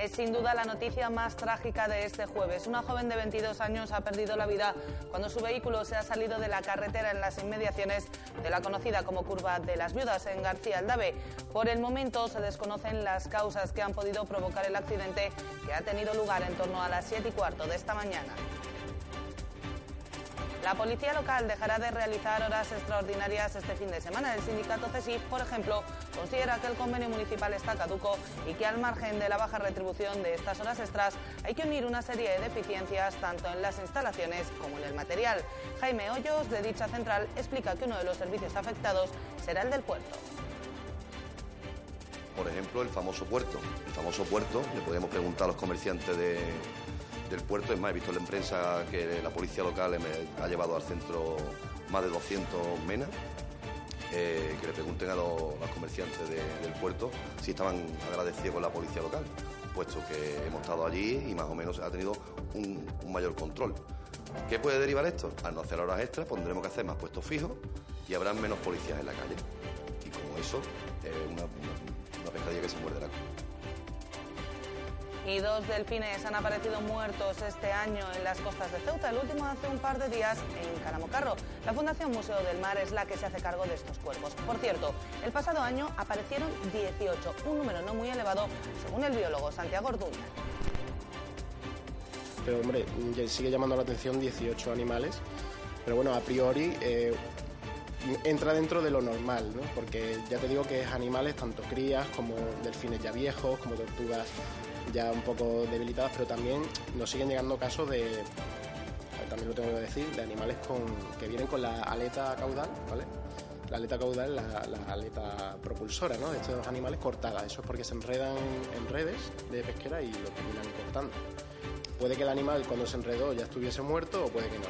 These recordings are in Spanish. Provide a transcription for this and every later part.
Es sin duda la noticia más trágica de este jueves. Una joven de 22 años ha perdido la vida cuando su vehículo se ha salido de la carretera en las inmediaciones de la conocida como Curva de las Viudas en García Aldave. Por el momento se desconocen las causas que han podido provocar el accidente que ha tenido lugar en torno a las 7 y cuarto de esta mañana. La policía local dejará de realizar horas extraordinarias este fin de semana. El sindicato CESIF, por ejemplo, considera que el convenio municipal está caduco y que al margen de la baja retribución de estas horas extras hay que unir una serie de deficiencias tanto en las instalaciones como en el material. Jaime Hoyos, de dicha central, explica que uno de los servicios afectados será el del puerto. Por ejemplo, el famoso puerto. El famoso puerto, le podemos preguntar a los comerciantes de, del puerto. Es más, he visto en la prensa que la policía local ha llevado al centro más de 200 menas. eh, que le pregunten a los, comerciantes de- del puerto si estaban agradecidos con la policía local, puesto que hemos estado allí y más o menos ha tenido un, mayor control. ¿Qué puede derivar esto? Al no hacer horas extras pondremos que hacer más puestos fijos y habrán menos policías en la calle. Y como eso, es una, una, una pescadilla que se muerde la cola. Y dos delfines han aparecido muertos este año en las costas de Ceuta, el último hace un par de días en Caramocarro. La Fundación Museo del Mar es la que se hace cargo de estos cuerpos. Por cierto, el pasado año aparecieron 18, un número no muy elevado, según el biólogo Santiago Orduña. pero hombre, sigue llamando la atención 18 animales, pero bueno, a priori eh, entra dentro de lo normal, ¿no? Porque ya te digo que es animales, tanto crías como delfines ya viejos, como tortugas ya un poco debilitadas, pero también nos siguen llegando casos de, también lo tengo que decir, de animales con, que vienen con la aleta caudal, ¿vale? La aleta caudal, la, la aleta propulsora, ¿no? De estos animales cortada. Eso es porque se enredan en redes de pesquera y lo terminan cortando. Puede que el animal cuando se enredó ya estuviese muerto o puede que no.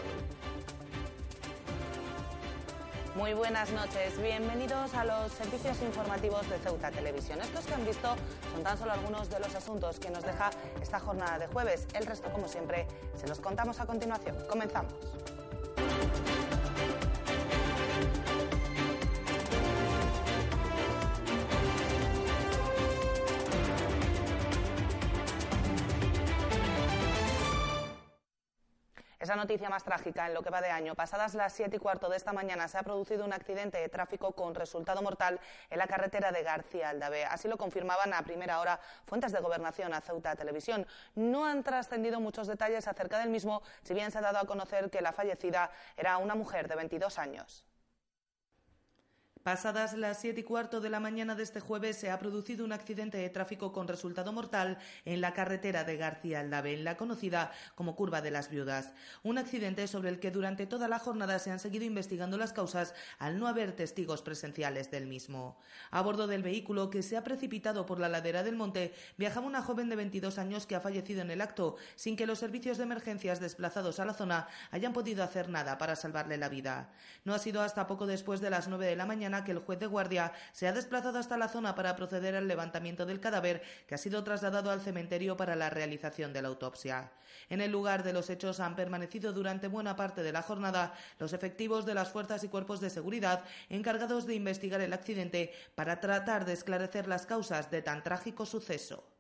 Muy buenas noches, bienvenidos a los servicios informativos de Ceuta Televisión. Estos que han visto son tan solo algunos de los asuntos que nos deja esta jornada de jueves. El resto, como siempre, se los contamos a continuación. Comenzamos. La noticia más trágica en lo que va de año. Pasadas las 7 y cuarto de esta mañana se ha producido un accidente de tráfico con resultado mortal en la carretera de García Aldave. Así lo confirmaban a primera hora fuentes de gobernación a Ceuta Televisión. No han trascendido muchos detalles acerca del mismo, si bien se ha dado a conocer que la fallecida era una mujer de 22 años. Pasadas las siete y cuarto de la mañana de este jueves se ha producido un accidente de tráfico con resultado mortal en la carretera de García Aldave, en la conocida como Curva de las Viudas. Un accidente sobre el que durante toda la jornada se han seguido investigando las causas al no haber testigos presenciales del mismo. A bordo del vehículo que se ha precipitado por la ladera del monte viajaba una joven de 22 años que ha fallecido en el acto sin que los servicios de emergencias desplazados a la zona hayan podido hacer nada para salvarle la vida. No ha sido hasta poco después de las nueve de la mañana que el juez de guardia se ha desplazado hasta la zona para proceder al levantamiento del cadáver que ha sido trasladado al cementerio para la realización de la autopsia. En el lugar de los hechos han permanecido durante buena parte de la jornada los efectivos de las fuerzas y cuerpos de seguridad encargados de investigar el accidente para tratar de esclarecer las causas de tan trágico suceso.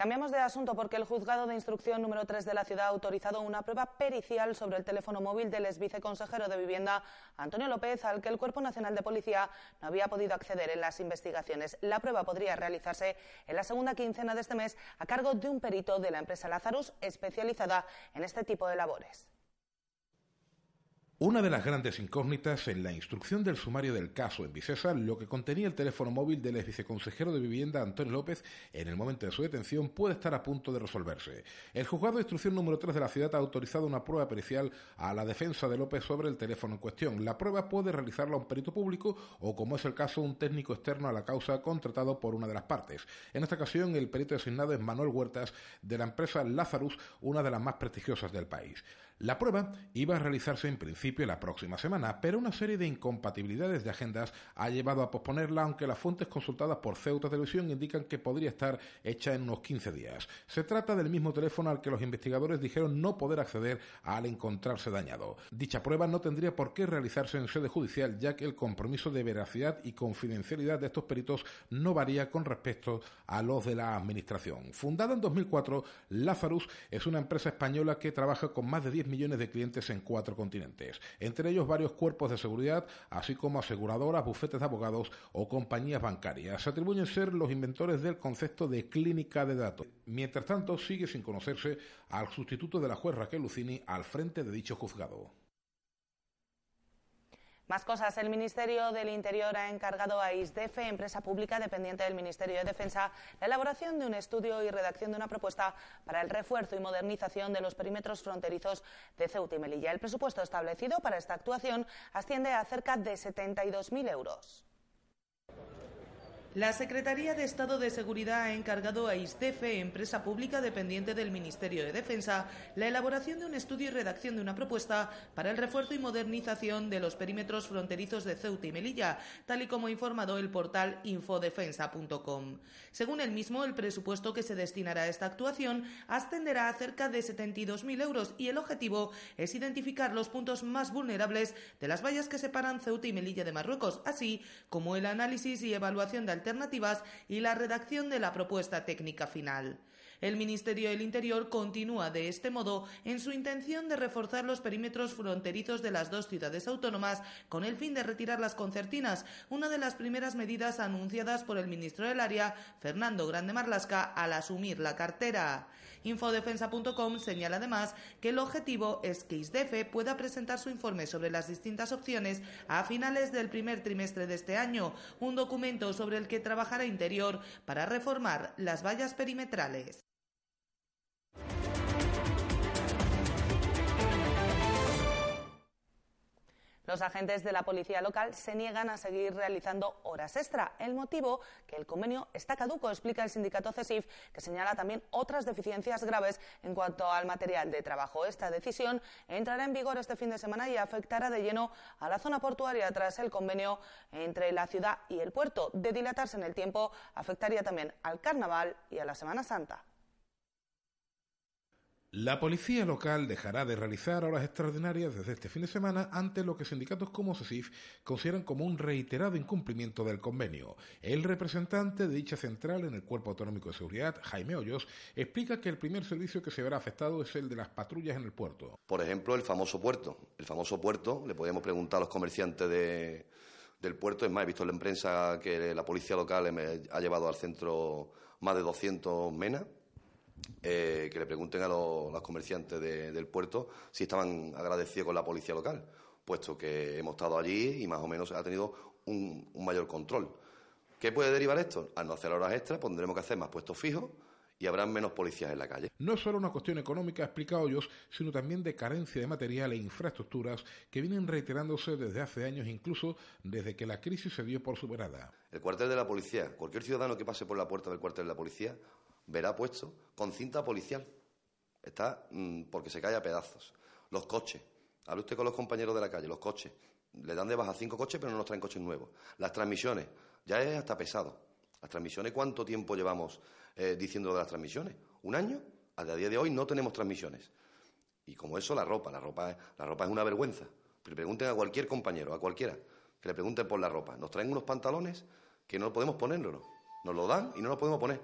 Cambiamos de asunto porque el juzgado de instrucción número 3 de la ciudad ha autorizado una prueba pericial sobre el teléfono móvil del exceviceconsejero de Vivienda, Antonio López, al que el Cuerpo Nacional de Policía no había podido acceder en las investigaciones. La prueba podría realizarse en la segunda quincena de este mes a cargo de un perito de la empresa Lazarus especializada en este tipo de labores. Una de las grandes incógnitas en la instrucción del sumario del caso en Vicesa, lo que contenía el teléfono móvil del ex viceconsejero de Vivienda Antonio López en el momento de su detención puede estar a punto de resolverse. El juzgado de instrucción número 3 de la ciudad ha autorizado una prueba pericial a la defensa de López sobre el teléfono en cuestión. La prueba puede realizarla un perito público o, como es el caso, un técnico externo a la causa contratado por una de las partes. En esta ocasión, el perito designado es Manuel Huertas de la empresa Lazarus, una de las más prestigiosas del país. La prueba iba a realizarse en principio la próxima semana, pero una serie de incompatibilidades de agendas ha llevado a posponerla, aunque las fuentes consultadas por Ceuta Televisión indican que podría estar hecha en unos 15 días. Se trata del mismo teléfono al que los investigadores dijeron no poder acceder al encontrarse dañado. Dicha prueba no tendría por qué realizarse en sede judicial, ya que el compromiso de veracidad y confidencialidad de estos peritos no varía con respecto a los de la Administración. Fundada en 2004, Lazarus es una empresa española que trabaja con más de 10 millones de clientes en cuatro continentes, entre ellos varios cuerpos de seguridad, así como aseguradoras, bufetes de abogados o compañías bancarias. Se atribuyen ser los inventores del concepto de clínica de datos. Mientras tanto, sigue sin conocerse al sustituto de la juez Raquel Lucini al frente de dicho juzgado. Más cosas. El Ministerio del Interior ha encargado a ISDEFE, empresa pública dependiente del Ministerio de Defensa, la elaboración de un estudio y redacción de una propuesta para el refuerzo y modernización de los perímetros fronterizos de Ceuta y Melilla. El presupuesto establecido para esta actuación asciende a cerca de 72.000 euros. La Secretaría de Estado de Seguridad ha encargado a ISDEFE, empresa pública dependiente del Ministerio de Defensa, la elaboración de un estudio y redacción de una propuesta para el refuerzo y modernización de los perímetros fronterizos de Ceuta y Melilla, tal y como ha informado el portal infodefensa.com. Según el mismo, el presupuesto que se destinará a esta actuación ascenderá a cerca de 72.000 euros y el objetivo es identificar los puntos más vulnerables de las vallas que separan Ceuta y Melilla de Marruecos, así como el análisis y evaluación de alternativas y la redacción de la propuesta técnica final. El Ministerio del Interior continúa de este modo en su intención de reforzar los perímetros fronterizos de las dos ciudades autónomas con el fin de retirar las concertinas, una de las primeras medidas anunciadas por el ministro del área, Fernando Grande Marlasca, al asumir la cartera. Infodefensa.com señala además que el objetivo es que ISDEFE pueda presentar su informe sobre las distintas opciones a finales del primer trimestre de este año, un documento sobre el que trabajará Interior para reformar las vallas perimetrales. Los agentes de la policía local se niegan a seguir realizando horas extra. El motivo, que el convenio está caduco, explica el sindicato CESIF, que señala también otras deficiencias graves en cuanto al material de trabajo. Esta decisión entrará en vigor este fin de semana y afectará de lleno a la zona portuaria tras el convenio entre la ciudad y el puerto. De dilatarse en el tiempo, afectaría también al carnaval y a la Semana Santa. La policía local dejará de realizar horas extraordinarias desde este fin de semana ante lo que sindicatos como SESIF consideran como un reiterado incumplimiento del convenio. El representante de dicha central en el Cuerpo Autonómico de Seguridad, Jaime Hoyos, explica que el primer servicio que se verá afectado es el de las patrullas en el puerto. Por ejemplo, el famoso puerto. El famoso puerto, le podemos preguntar a los comerciantes de, del puerto. Es más, he visto en la prensa que la policía local ha llevado al centro más de 200 menas eh, que le pregunten a los, comerciantes del puerto si estaban agradecidos con la policía local, puesto que hemos estado allí y más o menos ha tenido un, mayor control. ¿Qué puede derivar esto? Al no hacer horas extras, pondremos que hacer más puestos fijos y habrán menos policías en la calle. No es solo una cuestión económica, explica Hoyos, sino también de carencia de material e infraestructuras que vienen reiterándose desde hace años, incluso desde que la crisis se dio por superada. El cuartel de la policía, cualquier ciudadano que pase por la puerta del cuartel de la policía verá puesto con cinta policial. Está mm, porque se cae a pedazos. Los coches. Hable usted con los compañeros de la calle, los coches. Le dan de baja cinco coches, pero no nos traen coches nuevos. Las transmisiones. Ya es hasta pesado. Las transmisiones, ¿cuánto tiempo llevamos eh, diciendo de las transmisiones? ¿Un año? A día de hoy no tenemos transmisiones. Y como eso, la ropa. La ropa, la ropa es una vergüenza. pregunten a cualquier compañero, a cualquiera, que le pregunten por la ropa. Nos traen unos pantalones que no podemos ponernos. Nos lo dan y no nos podemos poner.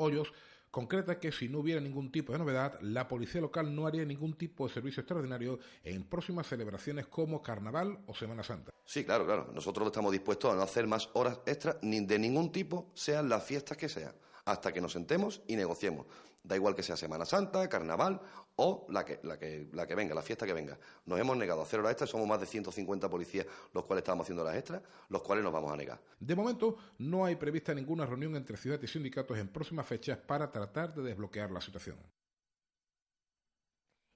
Hoyos concreta que si no hubiera ningún tipo de novedad, la policía local no haría ningún tipo de servicio extraordinario en próximas celebraciones como Carnaval o Semana Santa. Sí, claro, claro. Nosotros estamos dispuestos a no hacer más horas extras ni de ningún tipo, sean las fiestas que sean, hasta que nos sentemos y negociemos. Da igual que sea Semana Santa, Carnaval o la que, la que, la que venga, la fiesta que venga. Nos hemos negado a hacer horas extras, somos más de 150 policías los cuales estamos haciendo horas extras, los cuales nos vamos a negar. De momento, no hay prevista ninguna reunión entre ciudad y sindicatos en próximas fechas para tratar de desbloquear la situación.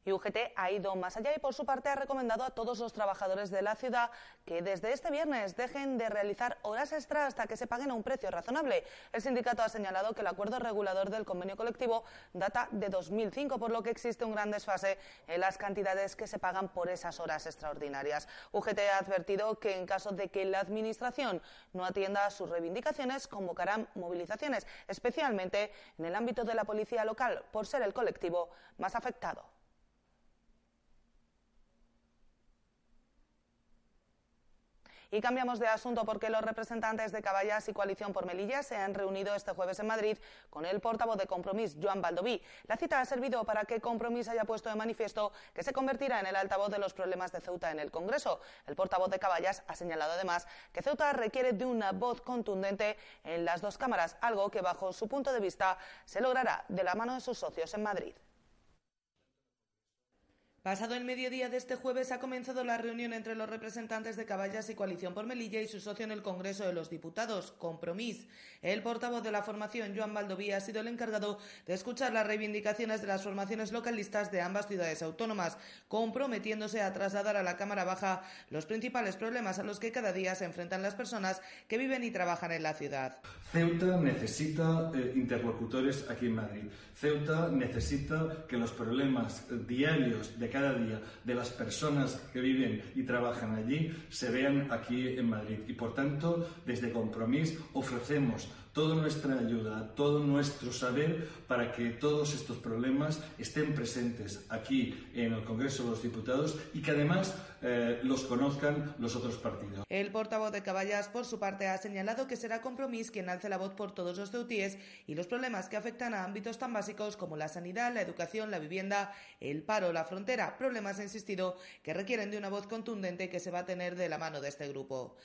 Y UGT ha ido más allá y por su parte ha recomendado a todos los trabajadores de la ciudad que desde este viernes dejen de realizar horas extra hasta que se paguen a un precio razonable. El sindicato ha señalado que el acuerdo regulador del convenio colectivo data de 2005, por lo que existe un gran desfase en las cantidades que se pagan por esas horas extraordinarias. UGT ha advertido que en caso de que la Administración no atienda a sus reivindicaciones, convocarán movilizaciones, especialmente en el ámbito de la policía local, por ser el colectivo más afectado. Y cambiamos de asunto porque los representantes de Caballas y Coalición por Melilla se han reunido este jueves en Madrid con el portavoz de Compromís, Joan Baldoví. La cita ha servido para que Compromís haya puesto de manifiesto que se convertirá en el altavoz de los problemas de Ceuta en el Congreso. El portavoz de Caballas ha señalado además que Ceuta requiere de una voz contundente en las dos cámaras, algo que bajo su punto de vista se logrará de la mano de sus socios en Madrid. Pasado el mediodía de este jueves ha comenzado la reunión entre los representantes de Caballas y Coalición por Melilla y su socio en el Congreso de los Diputados, Compromís. El portavoz de la formación, Joan Baldoví, ha sido el encargado de escuchar las reivindicaciones de las formaciones localistas de ambas ciudades autónomas, comprometiéndose a trasladar a la Cámara Baja los principales problemas a los que cada día se enfrentan las personas que viven y trabajan en la ciudad. Ceuta necesita eh, interlocutores aquí en Madrid. Ceuta necesita que los problemas eh, diarios de cada día de las personas que viven y trabajan allí se vean aquí en Madrid. Y por tanto, desde Compromís ofrecemos toda nuestra ayuda, todo nuestro saber para que todos estos problemas estén presentes aquí en el Congreso de los Diputados y que además eh, los conozcan los otros partidos. El portavoz de Caballas, por su parte, ha señalado que será Compromís quien alce la voz por todos los ceutíes y los problemas que afectan a ámbitos tan básicos como la sanidad, la educación, la vivienda, el paro, la frontera, problemas, ha insistido, que requieren de una voz contundente que se va a tener de la mano de este grupo.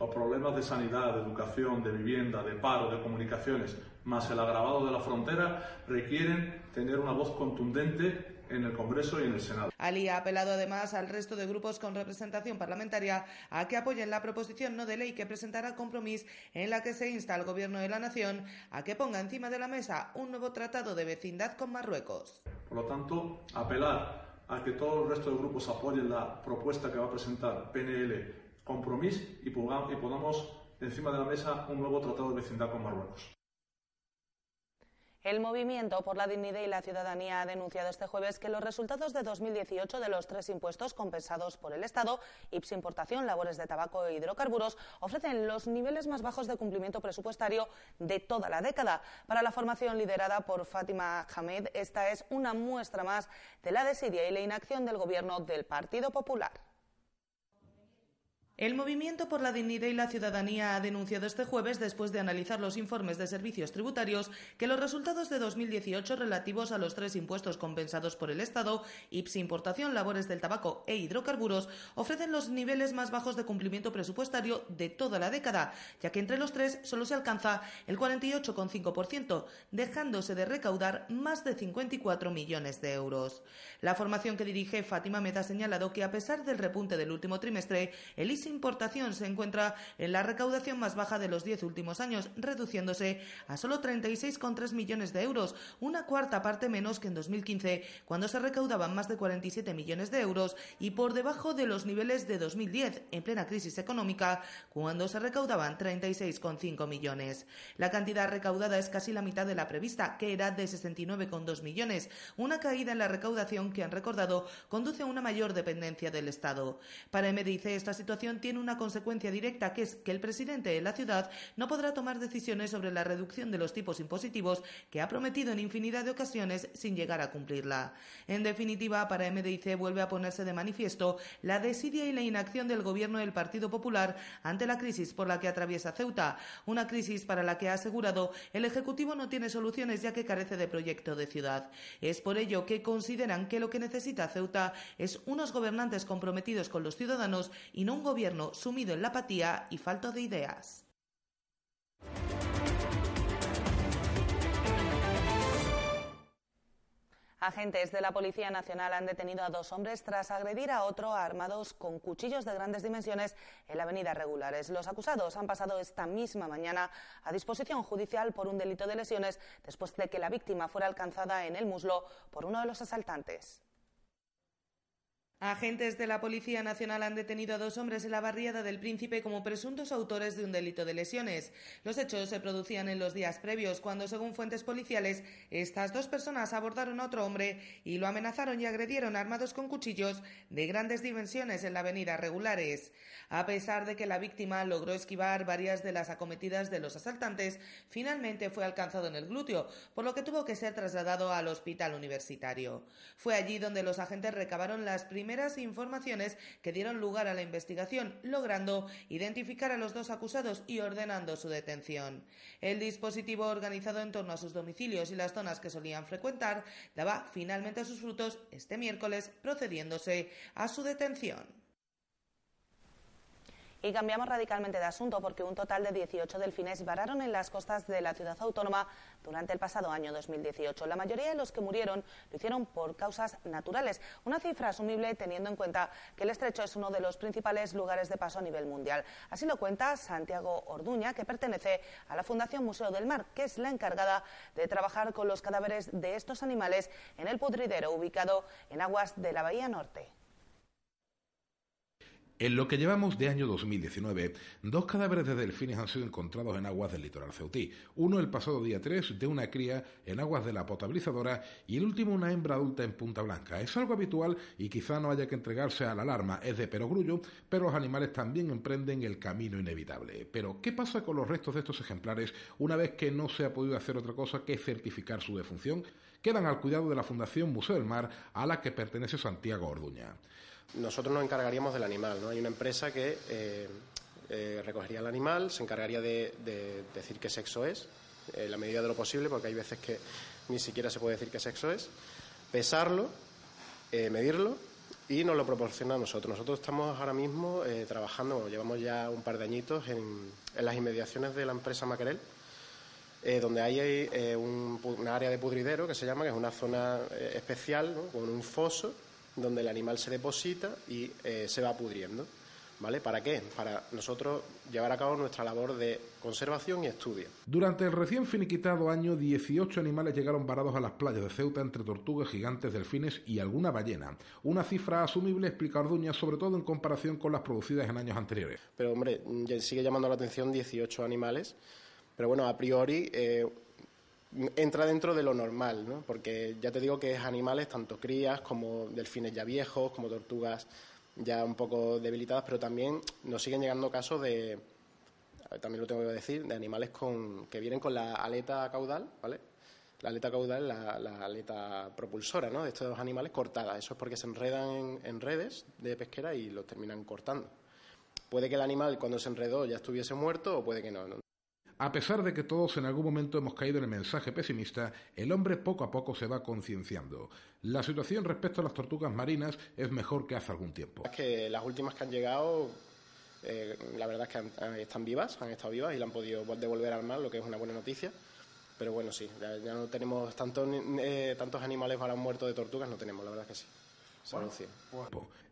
Los problemas de sanidad, de educación, de vivienda, de paro, de comunicaciones, más el agravado de la frontera, requieren tener una voz contundente en el Congreso y en el Senado. Ali ha apelado además al resto de grupos con representación parlamentaria a que apoyen la proposición no de ley que presentará Compromís en la que se insta al Gobierno de la Nación a que ponga encima de la mesa un nuevo tratado de vecindad con Marruecos. Por lo tanto, apelar a que todo el resto de grupos apoyen la propuesta que va a presentar PNL compromiso y, pongamos encima de la mesa un nuevo tratado de vecindad con Marruecos. El Movimiento por la Dignidad y la Ciudadanía ha denunciado este jueves que los resultados de 2018 de los tres impuestos compensados por el Estado, IPS importación, labores de tabaco e hidrocarburos, ofrecen los niveles más bajos de cumplimiento presupuestario de toda la década. Para la formación liderada por Fátima Hamed, esta es una muestra más de la desidia y la inacción del Gobierno del Partido Popular. El Movimiento por la Dignidad y la Ciudadanía ha denunciado este jueves, después de analizar los informes de servicios tributarios, que los resultados de 2018 relativos a los tres impuestos compensados por el Estado, IPS importación, labores del tabaco e hidrocarburos, ofrecen los niveles más bajos de cumplimiento presupuestario de toda la década, ya que entre los tres solo se alcanza el 48,5%, dejándose de recaudar más de 54 millones de euros. La formación que dirige Fátima Meta ha señalado que, a pesar del repunte del último trimestre, el importación se encuentra en la recaudación más baja de los diez últimos años, reduciéndose a solo 36,3 millones de euros, una cuarta parte menos que en 2015, cuando se recaudaban más de 47 millones de euros y por debajo de los niveles de 2010, en plena crisis económica, cuando se recaudaban 36,5 millones. La cantidad recaudada es casi la mitad de la prevista, que era de 69,2 millones, una caída en la recaudación que han recordado conduce a una mayor dependencia del Estado. Para MDIC esta situación tiene una consecuencia directa, que es que el presidente de la ciudad no podrá tomar decisiones sobre la reducción de los tipos impositivos que ha prometido en infinidad de ocasiones sin llegar a cumplirla. En definitiva, para MDIC vuelve a ponerse de manifiesto la desidia y la inacción del gobierno del Partido Popular ante la crisis por la que atraviesa Ceuta, una crisis para la que ha asegurado el Ejecutivo no tiene soluciones ya que carece de proyecto de ciudad. Es por ello que consideran que lo que necesita Ceuta es unos gobernantes comprometidos con los ciudadanos y no un gobierno sumido en la apatía y falta de ideas. Agentes de la Policía Nacional han detenido a dos hombres tras agredir a otro armados con cuchillos de grandes dimensiones en la avenida Regulares. Los acusados han pasado esta misma mañana a disposición judicial por un delito de lesiones después de que la víctima fuera alcanzada en el muslo por uno de los asaltantes. Agentes de la Policía Nacional han detenido a dos hombres en la barriada del Príncipe como presuntos autores de un delito de lesiones. Los hechos se producían en los días previos, cuando, según fuentes policiales, estas dos personas abordaron a otro hombre y lo amenazaron y agredieron armados con cuchillos de grandes dimensiones en la avenida Regulares. A pesar de que la víctima logró esquivar varias de las acometidas de los asaltantes, finalmente fue alcanzado en el glúteo, por lo que tuvo que ser trasladado al hospital universitario. Fue allí donde los agentes recabaron las primeras primeras informaciones que dieron lugar a la investigación, logrando identificar a los dos acusados y ordenando su detención. El dispositivo organizado en torno a sus domicilios y las zonas que solían frecuentar daba finalmente sus frutos este miércoles, procediéndose a su detención. Y cambiamos radicalmente de asunto porque un total de 18 delfines vararon en las costas de la ciudad autónoma durante el pasado año 2018. La mayoría de los que murieron lo hicieron por causas naturales, una cifra asumible teniendo en cuenta que el estrecho es uno de los principales lugares de paso a nivel mundial. Así lo cuenta Santiago Orduña, que pertenece a la Fundación Museo del Mar, que es la encargada de trabajar con los cadáveres de estos animales en el pudridero ubicado en aguas de la Bahía Norte. En lo que llevamos de año 2019, dos cadáveres de delfines han sido encontrados en aguas del litoral ceutí. Uno el pasado día 3 de una cría en aguas de la potabilizadora y el último una hembra adulta en Punta Blanca. Es algo habitual y quizá no haya que entregarse a la alarma, es de perogrullo, pero los animales también emprenden el camino inevitable. Pero, ¿qué pasa con los restos de estos ejemplares una vez que no se ha podido hacer otra cosa que certificar su defunción? Quedan al cuidado de la Fundación Museo del Mar, a la que pertenece Santiago Orduña nosotros nos encargaríamos del animal. ¿no? Hay una empresa que eh, eh, recogería el animal, se encargaría de, decir qué sexo es, en eh, la medida de lo posible, porque hay veces que ni siquiera se puede decir qué sexo es, pesarlo, medirlo y nos lo proporciona a nosotros. Nosotros estamos ahora mismo trabajando, llevamos ya un par de añitos en, las inmediaciones de la empresa Maquerel, donde hay un, área de pudridero que se llama, que es una zona especial, con un foso donde el animal se deposita y eh, se va pudriendo. ¿Vale? ¿Para qué? Para nosotros llevar a cabo nuestra labor de conservación y estudio. Durante el recién finiquitado año, 18 animales llegaron varados a las playas de Ceuta entre tortugas gigantes, delfines y alguna ballena. Una cifra asumible, explica Orduña, sobre todo en comparación con las producidas en años anteriores. Pero, hombre, sigue llamando la atención 18 animales. Pero bueno, a priori, eh, entra dentro de lo normal, ¿no? porque ya te digo que es animales, tanto crías como delfines ya viejos, como tortugas ya un poco debilitadas, pero también nos siguen llegando casos de, también lo tengo que decir, de animales con, que vienen con la aleta caudal, ¿vale? La aleta caudal, la, la aleta propulsora, ¿no? De estos animales cortada. Eso es porque se enredan en, en redes de pesquera y los terminan cortando. Puede que el animal cuando se enredó ya estuviese muerto o puede que no. ¿no? A pesar de que todos en algún momento hemos caído en el mensaje pesimista, el hombre poco a poco se va concienciando. La situación respecto a las tortugas marinas es mejor que hace algún tiempo. Es que las últimas que han llegado, eh, la verdad es que están vivas, han estado vivas y la han podido devolver al mar, lo que es una buena noticia. Pero bueno, sí, ya, no tenemos tantos, eh, tantos animales para muertos de tortugas, no tenemos, la verdad es que sí.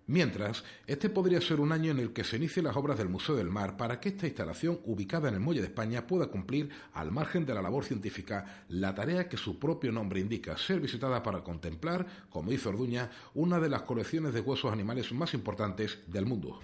Mientras, este podría ser un año en el que se inicien las obras del Museo del Mar para que esta instalación, ubicada en el Muelle de España, pueda cumplir, al margen de la labor científica, la tarea que su propio nombre indica, ser visitada para contemplar, como dice Orduña, una de las colecciones de huesos animales más importantes del mundo.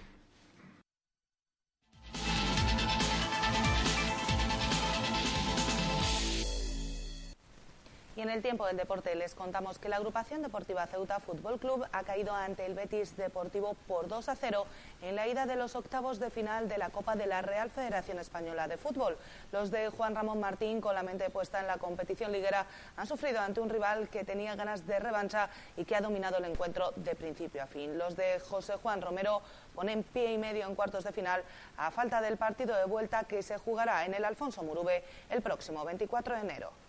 Y en el tiempo del deporte les contamos que la agrupación deportiva Ceuta Fútbol Club ha caído ante el Betis Deportivo por 2 a 0 en la ida de los octavos de final de la Copa de la Real Federación Española de Fútbol. Los de Juan Ramón Martín, con la mente puesta en la competición liguera, han sufrido ante un rival que tenía ganas de revancha y que ha dominado el encuentro de principio a fin. Los de José Juan Romero ponen pie y medio en cuartos de final a falta del partido de vuelta que se jugará en el Alfonso Murube el próximo 24 de enero.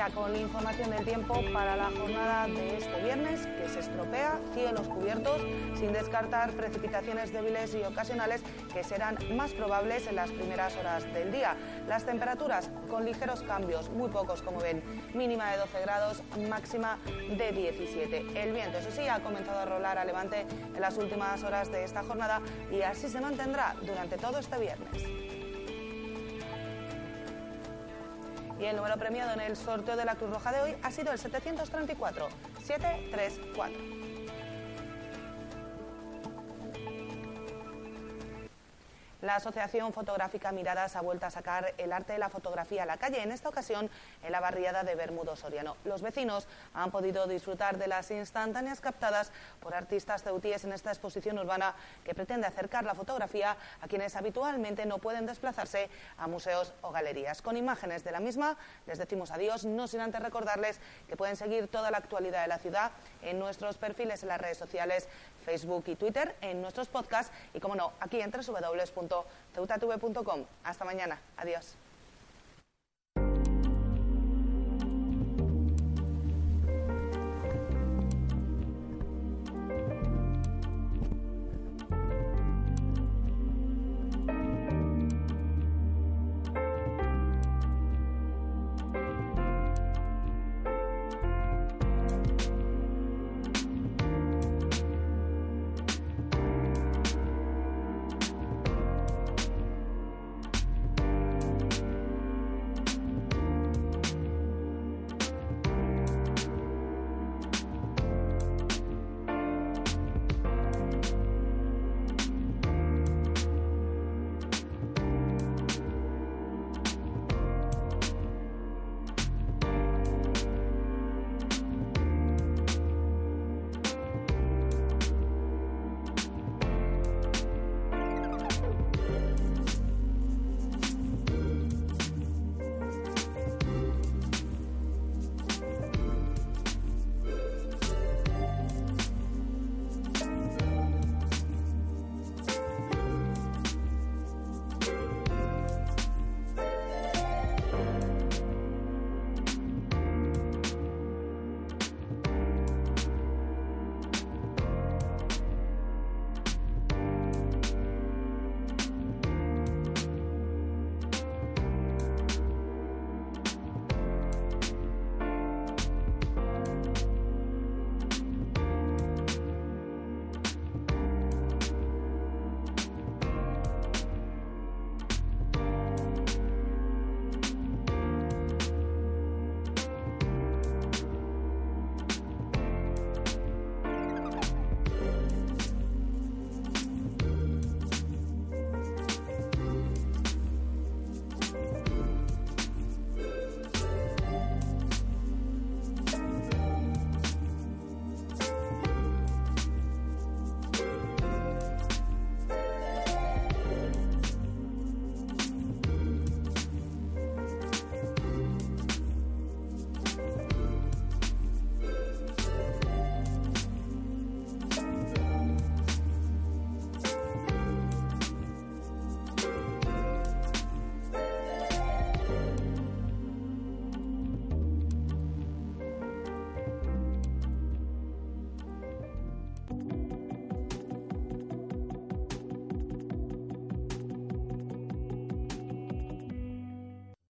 Ya con información del tiempo para la jornada de este viernes, que se estropea, cielos cubiertos, sin descartar precipitaciones débiles y ocasionales que serán más probables en las primeras horas del día. Las temperaturas con ligeros cambios, muy pocos como ven, mínima de 12 grados, máxima de 17. El viento, eso sí, ha comenzado a rolar a levante en las últimas horas de esta jornada y así se mantendrá durante todo este viernes. Y el número premiado en el sorteo de la Cruz Roja de hoy ha sido el 734 734. La Asociación Fotográfica Miradas ha vuelto a sacar el arte de la fotografía a la calle, en esta ocasión en la barriada de Bermudo Soriano. Los vecinos han podido disfrutar de las instantáneas captadas por artistas ceutíes en esta exposición urbana que pretende acercar la fotografía a quienes habitualmente no pueden desplazarse a museos o galerías. Con imágenes de la misma les decimos adiós, no sin antes recordarles que pueden seguir toda la actualidad de la ciudad en nuestros perfiles en las redes sociales Facebook y Twitter, en nuestros podcasts y, como no, aquí en www.ceutatv.com. Hasta mañana. Adiós.